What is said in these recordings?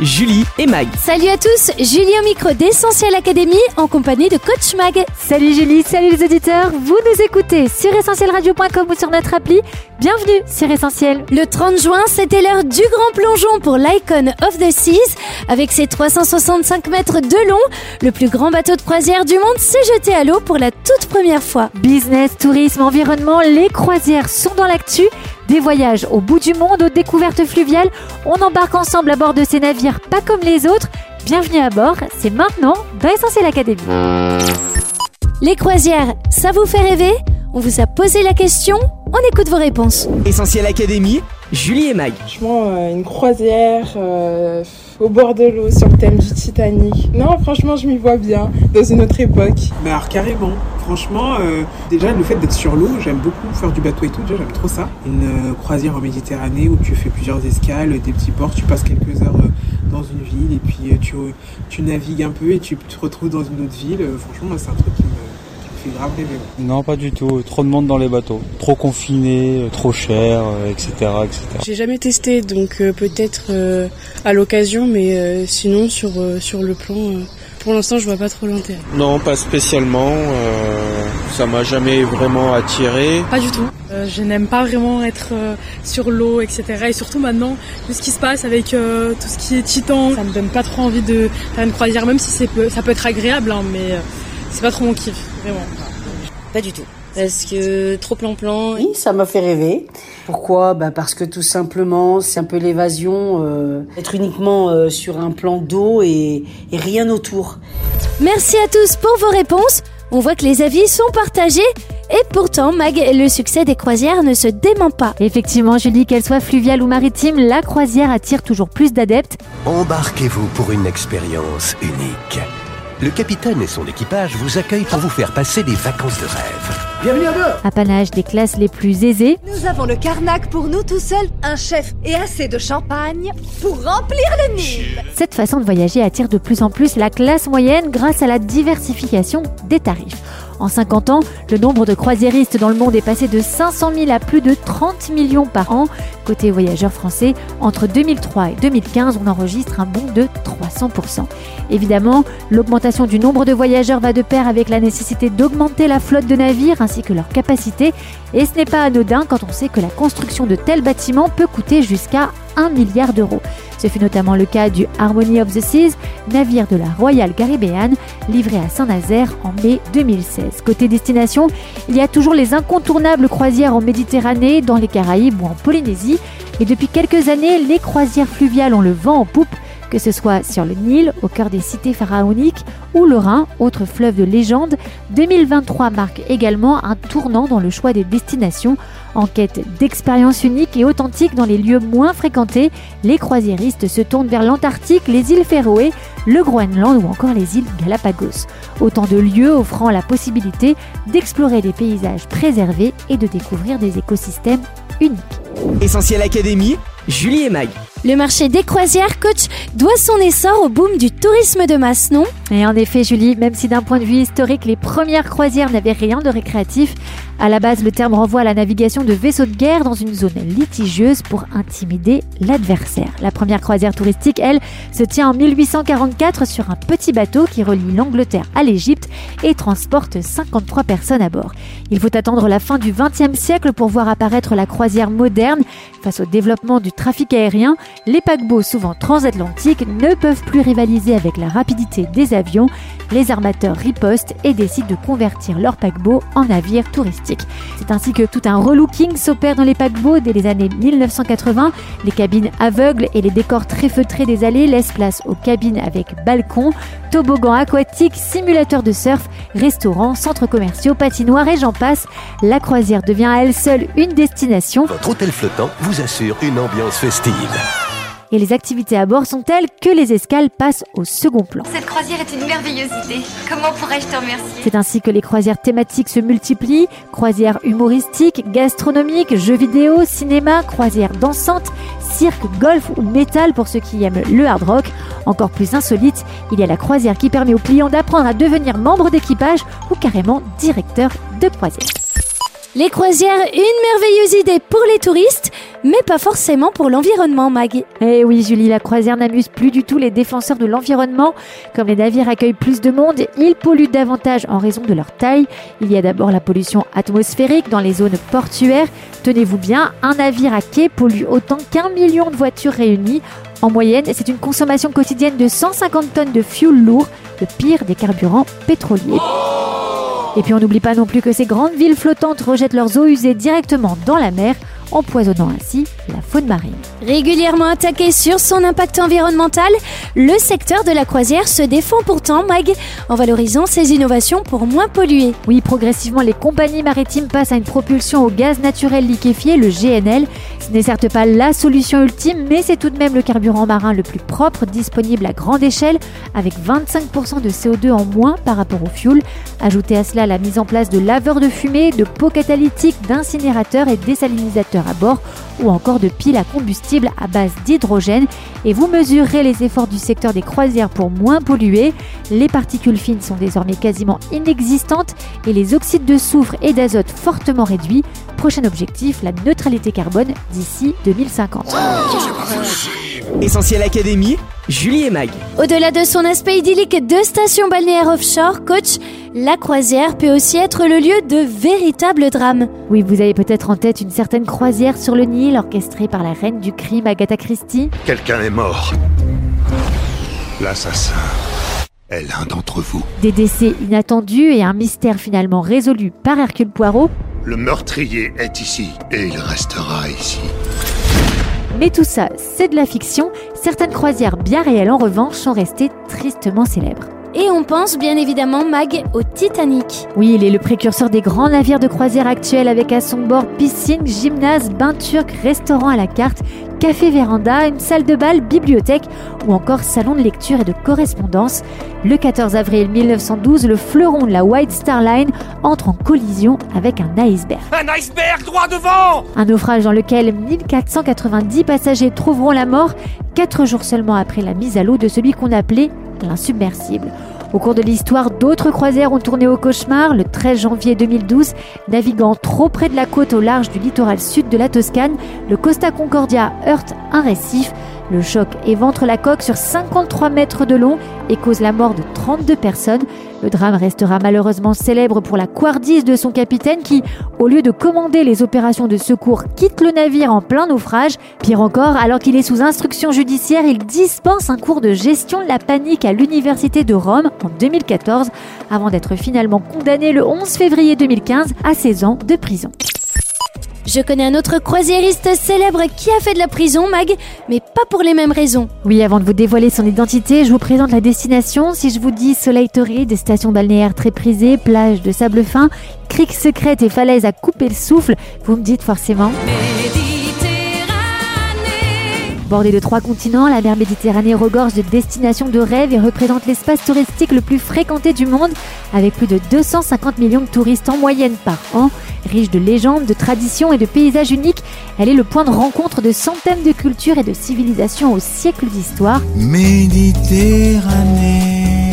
Julie et Mag. Salut à tous, Julie au micro d'Essentiel Académie en compagnie de Coach Mag. Salut Julie, salut les auditeurs, vous nous écoutez sur essentielradio.com ou sur notre appli. Bienvenue sur Essentiel. Le 30 juin, c'était l'heure du grand plongeon pour l'Icon of the Seas. Avec ses 365 mètres de long, le plus grand bateau de croisière du monde s'est jeté à l'eau pour la toute première fois. Business, tourisme, environnement, les croisières sont dans l'actu. Des voyages au bout du monde, aux découvertes fluviales, on embarque ensemble à bord de ces navires pas comme les autres. Bienvenue à bord, c'est maintenant dans Essentiel Académie. Les croisières, ça vous fait rêver? On vous a posé la question, on écoute vos réponses. Essentiel Académie. Julie et Mag. Franchement, euh, une croisière euh, au bord de l'eau sur le thème du Titanic. Non, franchement, je m'y vois bien dans une autre époque. Mais alors carrément, franchement, euh, déjà le fait d'être sur l'eau, j'aime beaucoup faire du bateau et tout, déjà j'aime trop ça. Une euh, croisière en Méditerranée où tu fais plusieurs escales, des petits ports, tu passes quelques heures euh, dans une ville et puis euh, tu, tu navigues un peu et tu te retrouves dans une autre ville. Franchement, moi c'est un truc qui me, grave. Non, pas du tout. Trop de monde dans les bateaux. Trop confiné, euh, trop cher, euh, etc., etc. J'ai jamais testé, donc euh, peut-être euh, à l'occasion, mais euh, sinon sur, euh, sur le plan, euh, pour l'instant je vois pas trop l'intérêt. Non, pas spécialement. euh, ça m'a jamais vraiment attiré. Pas du tout. Euh, je n'aime pas vraiment être euh, sur l'eau, etc. Et surtout maintenant, vu ce qui se passe avec euh, tout ce qui est titan, ça me donne pas trop envie de faire une croisière, même si ça peut être agréable, hein, mais euh, c'est pas trop mon kiff, vraiment. Pas du tout. Parce que trop plan-plan. Oui, ça m'a fait rêver. Pourquoi? Bah Parce que tout simplement, c'est un peu l'évasion, euh, être uniquement euh, sur un plan d'eau et, et rien autour. Merci à tous pour vos réponses. On voit que les avis sont partagés. Et pourtant, Mag, le succès des croisières ne se dément pas. Effectivement, Julie, qu'elle soit fluviale ou maritime, la croisière attire toujours plus d'adeptes. Embarquez-vous pour une expérience unique. Le capitaine et son équipage vous accueillent pour vous faire passer des vacances de rêve. Bienvenue à bord Apanage des classes les plus aisées. Nous avons le Carnac pour nous tout seuls, un chef et assez de champagne pour remplir le Nil. Cette façon de voyager attire de plus en plus la classe moyenne grâce à la diversification des tarifs. En 50 ans, le nombre de croisiéristes dans le monde est passé de 500 000 à plus de 30 millions par an. Côté voyageurs français, entre 2003 et 2015, on enregistre un bond de 300%. Évidemment, l'augmentation du nombre de voyageurs va de pair avec la nécessité d'augmenter la flotte de navires ainsi que leur capacité. Et ce n'est pas anodin quand on sait que la construction de tels bâtiments peut coûter jusqu'à 1 milliard d'euros. Ce fut notamment le cas du Harmony of the Seas, navire de la Royal Caribbean, livré à Saint-Nazaire en mai 2016. Côté destination, il y a toujours les incontournables croisières en Méditerranée, dans les Caraïbes ou en Polynésie. Et depuis quelques années, les croisières fluviales ont le vent en poupe, que ce soit sur le Nil, au cœur des cités pharaoniques, ou le Rhin, autre fleuve de légende. 2023 marque également un tournant dans le choix des destinations. En quête d'expériences uniques et authentiques dans les lieux moins fréquentés, les croisiéristes se tournent vers l'Antarctique, les îles Féroé, le Groenland ou encore les îles Galapagos. Autant de lieux offrant la possibilité d'explorer des paysages préservés et de découvrir des écosystèmes uniques. Essentiel Académie. Julie et Mag. Le marché des croisières, coach, doit son essor au boom du tourisme de masse, non? Et en effet, Julie, même si d'un point de vue historique, les premières croisières n'avaient rien de récréatif, à la base, le terme renvoie à la navigation de vaisseaux de guerre dans une zone litigieuse pour intimider l'adversaire. La première croisière touristique, elle, se tient en 1844 sur un petit bateau qui relie l'Angleterre à l'Égypte et transporte 53 personnes à bord. Il faut attendre la fin du XXe siècle pour voir apparaître la croisière moderne. Face au développement du trafic aérien, les paquebots, souvent transatlantiques, ne peuvent plus rivaliser avec la rapidité des avions. Les armateurs ripostent et décident de convertir leurs paquebots en navires touristiques. C'est ainsi que tout un relooking s'opère dans les paquebots dès les années 1980. Les cabines aveugles et les décors très feutrés des allées laissent place aux cabines avec balcon, toboggans aquatiques, simulateurs de surf, restaurants, centres commerciaux, patinoires et j'en passe. La croisière devient à elle seule une destination. Votre hôtel flottant vous assure une ambiance festive. Et les activités à bord sont telles que les escales passent au second plan. Cette croisière est une merveilleuse idée. Comment pourrais-je te remercier? C'est ainsi que les croisières thématiques se multiplient, croisières humoristiques, gastronomiques, jeux vidéo, cinéma, croisières dansantes, cirque, golf ou métal pour ceux qui aiment le hard rock. Encore plus insolite, il y a la croisière qui permet aux clients d'apprendre à devenir membre d'équipage ou carrément directeur de croisière. Les croisières, une merveilleuse idée pour les touristes, mais pas forcément pour l'environnement, Mag. Eh oui, Julie, la croisière n'amuse plus du tout les défenseurs de l'environnement. Comme les navires accueillent plus de monde, ils polluent davantage en raison de leur taille. Il y a d'abord la pollution atmosphérique dans les zones portuaires. Tenez-vous bien, un navire à quai pollue autant qu'un million de voitures réunies. En moyenne, c'est une consommation quotidienne de 150 tonnes de fuel lourd, le pire des carburants pétroliers. Et puis on n'oublie pas non plus que ces grandes villes flottantes rejettent leurs eaux usées directement dans la mer, empoisonnant ainsi la faune marine. Régulièrement attaqué sur son impact environnemental, le secteur de la croisière se défend pourtant, Mag, en valorisant ses innovations pour moins polluer. Oui, progressivement, les compagnies maritimes passent à une propulsion au gaz naturel liquéfié, le GNL. Ce n'est certes pas la solution ultime, mais c'est tout de même le carburant marin le plus propre disponible à grande échelle, avec 25% de CO2 en moins par rapport au fuel. Ajoutez à cela la mise en place de laveurs de fumée, de pots catalytiques, d'incinérateurs et désalinisateurs à bord ou encore de piles à combustible à base d'hydrogène et vous mesurerez les efforts du secteur des croisières pour moins polluer. Les particules fines sont désormais quasiment inexistantes et les oxydes de soufre et d'azote fortement réduits. Prochain objectif, la neutralité carbone d'ici 2050. Essentiel Académie, Julie et Mag. Au-delà de son aspect idyllique de station balnéaire offshore, coach, la croisière peut aussi être le lieu de véritables drames. Oui, vous avez peut-être en tête une certaine croisière sur le Nil orchestrée par la reine du crime Agatha Christie. Quelqu'un est mort. L'assassin est l'un d'entre vous. Des décès inattendus et un mystère finalement résolu par Hercule Poirot. Le meurtrier est ici et il restera ici. Mais tout ça, c'est de la fiction. Certaines croisières bien réelles, en revanche, sont restées tristement célèbres. Et on pense bien évidemment, Mag, au Titanic. Oui, il est le précurseur des grands navires de croisière actuels avec à son bord piscine, gymnase, bain turc, restaurant à la carte, café véranda, une salle de bal, bibliothèque ou encore salon de lecture et de correspondance. Le 14 avril 1912, le fleuron de la White Star Line entre en collision avec un iceberg. Un iceberg droit devant Un naufrage dans lequel 1490 passagers trouveront la mort, quatre jours seulement après la mise à l'eau de celui qu'on appelait l'insubmersible. Au cours de l'histoire, d'autres croisières ont tourné au cauchemar. Le 13 janvier 2012, naviguant trop près de la côte au large du littoral sud de la Toscane, le Costa Concordia heurte un récif. Le choc éventre la coque sur 53 mètres de long et cause la mort de 32 personnes. Le drame restera malheureusement célèbre pour la couardise de son capitaine qui, au lieu de commander les opérations de secours, quitte le navire en plein naufrage. Pire encore, alors qu'il est sous instruction judiciaire, il dispense un cours de gestion de la panique à l'Université de Rome en 2014 avant d'être finalement condamné le 11 février 2015 à 16 ans de prison. Je connais un autre croisiériste célèbre qui a fait de la prison, Mag, mais pas pour les mêmes raisons. Oui, avant de vous dévoiler son identité, je vous présente la destination. Si je vous dis soleil torride, des stations balnéaires très prisées, plages de sable fin, criques secrètes et falaises à couper le souffle, vous me dites forcément. Bordée de trois continents, la mer Méditerranée regorge de destinations de rêve et représente l'espace touristique le plus fréquenté du monde, avec plus de 250 millions de touristes en moyenne par an. Riche de légendes, de traditions et de paysages uniques, elle est le point de rencontre de centaines de cultures et de civilisations au siècle d'histoire. Méditerranée.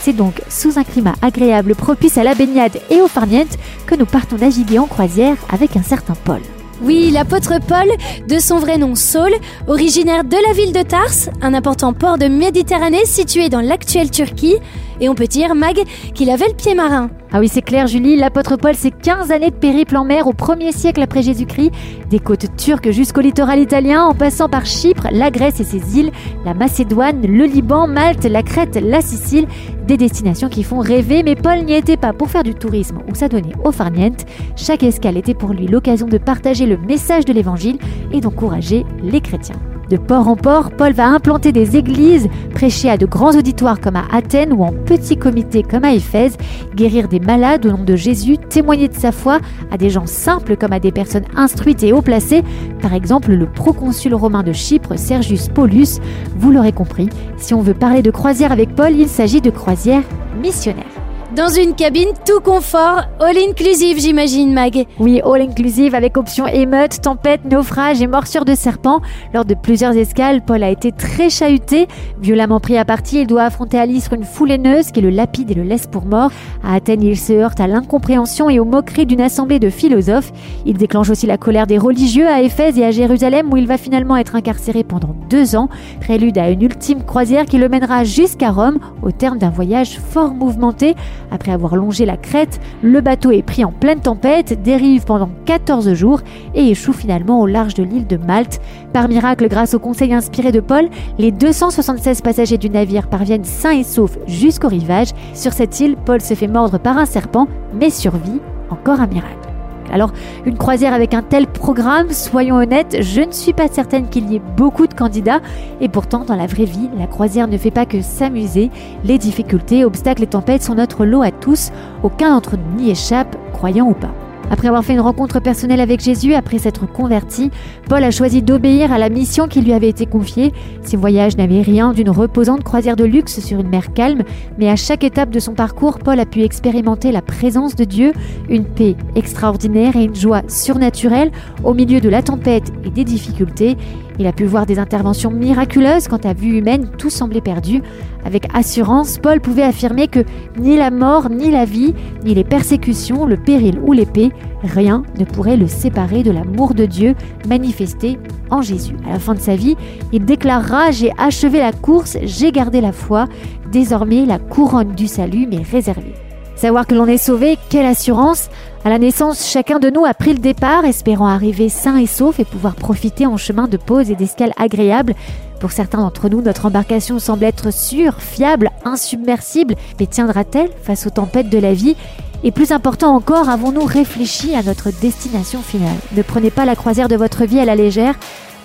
C'est donc sous un climat agréable, propice à la baignade et au farniente que nous partons naviguer en croisière avec un certain Paul. Oui, l'apôtre Paul, de son vrai nom Saul, originaire de la ville de Tars, un important port de Méditerranée situé dans l'actuelle Turquie, et on peut dire, Mag, qu'il avait le pied marin. Ah oui, c'est clair, Julie, l'apôtre Paul, c'est 15 années de périple en mer au 1er siècle après Jésus-Christ, des côtes turques jusqu'au littoral italien, en passant par Chypre, la Grèce et ses îles, la Macédoine, le Liban, Malte, la Crète, la Sicile, des destinations qui font rêver, mais Paul n'y était pas pour faire du tourisme ou s'adonner au farniente. Chaque escale était pour lui l'occasion de partager le message de l'évangile et d'encourager les chrétiens. De port en port, Paul va implanter des églises, prêcher à de grands auditoires comme à Athènes ou en petits comités comme à Éphèse, guérir des malades au nom de Jésus, témoigner de sa foi à des gens simples comme à des personnes instruites et haut placées, par exemple le proconsul romain de Chypre, Sergius Paulus. Vous l'aurez compris, si on veut parler de croisière avec Paul, il s'agit de croisière missionnaire. Dans une cabine tout confort, all inclusive j'imagine Mag. Oui, all inclusive avec option émeute, tempête, naufrage et morsure de serpent. Lors de plusieurs escales, Paul a été très chahuté. Violemment pris à partie, il doit affronter l'istre une foule haineuse qui le lapide et le laisse pour mort. À Athènes, il se heurte à l'incompréhension et aux moqueries d'une assemblée de philosophes. Il déclenche aussi la colère des religieux à Éphèse et à Jérusalem où il va finalement être incarcéré pendant deux ans. Prélude à une ultime croisière qui le mènera jusqu'à Rome au terme d'un voyage fort mouvementé. Après avoir longé la crête, le bateau est pris en pleine tempête, dérive pendant 14 jours et échoue finalement au large de l'île de Malte. Par miracle, grâce au conseil inspiré de Paul, les 276 passagers du navire parviennent sains et saufs jusqu'au rivage. Sur cette île, Paul se fait mordre par un serpent, mais survit. Encore un miracle. Alors, une croisière avec un tel programme, soyons honnêtes, je ne suis pas certaine qu'il y ait beaucoup de candidats. Et pourtant, dans la vraie vie, la croisière ne fait pas que s'amuser. Les difficultés, obstacles et tempêtes sont notre lot à tous. Aucun d'entre nous n'y échappe, croyant ou pas. Après avoir fait une rencontre personnelle avec Jésus, après s'être converti, Paul a choisi d'obéir à la mission qui lui avait été confiée. Ses voyages n'avaient rien d'une reposante croisière de luxe sur une mer calme, mais à chaque étape de son parcours, Paul a pu expérimenter la présence de Dieu, une paix extraordinaire et une joie surnaturelle au milieu de la tempête et des difficultés. Il a pu voir des interventions miraculeuses quand à vue humaine tout semblait perdu. Avec assurance, Paul pouvait affirmer que ni la mort, ni la vie, ni les persécutions, le péril ou l'épée, rien ne pourrait le séparer de l'amour de Dieu manifesté en Jésus. À la fin de sa vie, il déclarera J'ai achevé la course, j'ai gardé la foi, désormais la couronne du salut m'est réservée. Savoir que l'on est sauvé, quelle assurance. À la naissance, chacun de nous a pris le départ, espérant arriver sain et sauf et pouvoir profiter en chemin de pause et d'escales agréables. Pour certains d'entre nous, notre embarcation semble être sûre, fiable, insubmersible, mais tiendra-t-elle face aux tempêtes de la vie? Et plus important encore, avons-nous réfléchi à notre destination finale? Ne prenez pas la croisière de votre vie à la légère,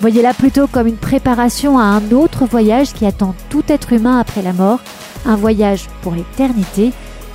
voyez-la plutôt comme une préparation à un autre voyage qui attend tout être humain après la mort, un voyage pour l'éternité.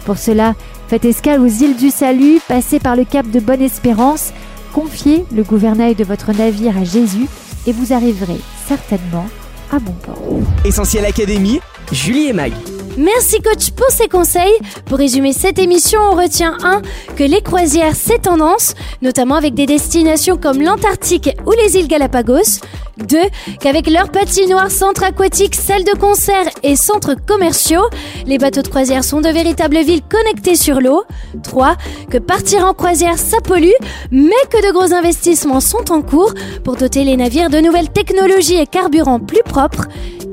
Pour cela, faites escale aux îles du Salut, passez par le cap de Bonne-Espérance, confiez le gouvernail de votre navire à Jésus et vous arriverez certainement à bon port. Essentiel Académie, Julie et Mag. Merci coach pour ces conseils. Pour résumer cette émission, on retient 1. Que les croisières, c'est tendance, notamment avec des destinations comme l'Antarctique ou les îles Galapagos. 2. Qu'avec leurs patinoires, centres aquatiques, salles de concert et centres commerciaux, les bateaux de croisière sont de véritables villes connectées sur l'eau. 3. Que partir en croisière, ça pollue, mais que de gros investissements sont en cours pour doter les navires de nouvelles technologies et carburants plus propres.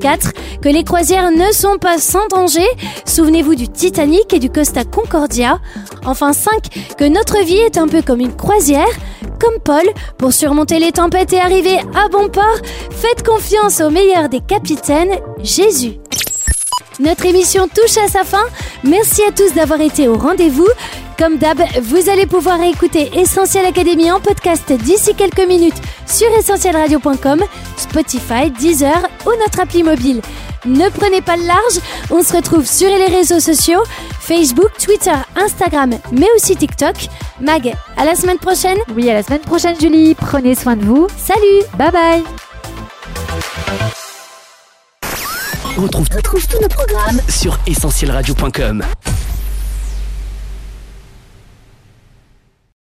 4. Que les croisières ne sont pas sans danger. Souvenez-vous du Titanic et du Costa Concordia. Enfin 5. Que notre vie est un peu comme une croisière. Comme Paul, pour surmonter les tempêtes et arriver à bon port, faites confiance au meilleur des capitaines, Jésus. Notre émission touche à sa fin. Merci à tous d'avoir été au rendez-vous. Comme d'hab, vous allez pouvoir écouter Essentiel Académie en podcast d'ici quelques minutes sur essentielradio.com, Spotify, Deezer ou notre appli mobile. Ne prenez pas le large, on se retrouve sur les réseaux sociaux, Facebook, Twitter, Instagram, mais aussi TikTok. Mag, à la semaine prochaine. Oui, à la semaine prochaine Julie, prenez soin de vous. Salut, bye bye. On retrouve, tous nos programmes sur essentielradio.com.